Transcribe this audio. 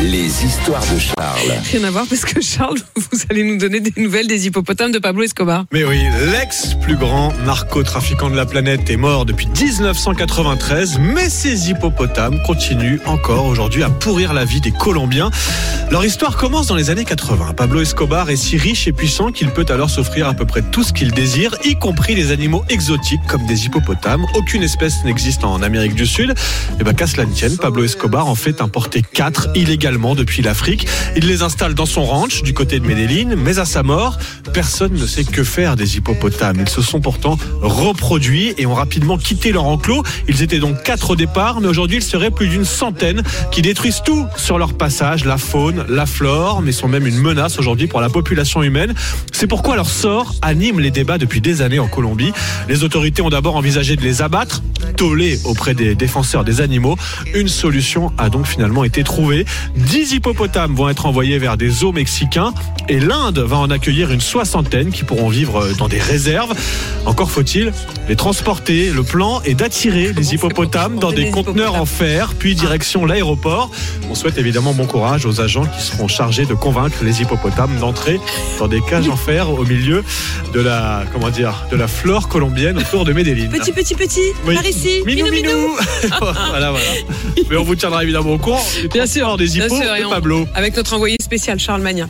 Les histoires de Charles. Rien à voir parce que Charles, vous allez nous donner des nouvelles des hippopotames de Pablo Escobar. Mais oui, l'ex plus grand narcotrafiquant de la planète est mort depuis 1993, mais ces hippopotames continuent encore aujourd'hui à pourrir la vie des Colombiens. Leur histoire commence dans les années 80. Pablo Escobar est si riche et puissant qu'il peut alors s'offrir à peu près tout ce qu'il désire, y compris des animaux exotiques comme des hippopotames. Aucune espèce n'existe en Amérique du Sud. Et ben qu'à cela ne tienne, Pablo Escobar en fait importer 4 illégalement depuis l'Afrique. Il les installe dans son ranch du côté de Medellin, mais à sa mort, personne ne sait que faire des hippopotames. Ils se sont pourtant reproduits et ont rapidement quitté leur enclos. Ils étaient donc quatre au départ, mais aujourd'hui il serait plus d'une centaine qui détruisent tout sur leur passage, la faune, la flore, mais sont même une menace aujourd'hui pour la population humaine. C'est pourquoi leur sort anime les débats depuis des années en Colombie. Les autorités ont d'abord envisagé de les abattre, toller auprès des défenseurs des animaux. Une solution a donc finalement été trouvée. 10 hippopotames vont être envoyés vers des zoos mexicains et l'Inde va en accueillir une soixantaine qui pourront vivre dans des réserves. Encore faut-il les transporter. Le plan est d'attirer les hippopotames dans des conteneurs en fer, puis direction l'aéroport. On souhaite évidemment bon courage aux agents qui seront chargés de convaincre les hippopotames d'entrer dans des cages en fer au milieu de la, comment dire, de la flore colombienne autour de Medellin. Petit, petit, petit, Oui. par ici. Minou, minou. voilà, voilà. Mais on vous tiendra évidemment au courant. Bien sûr, des Bien hippos sûr, et de on- Pablo. Avec notre envoyé spécial, Charles Magnin.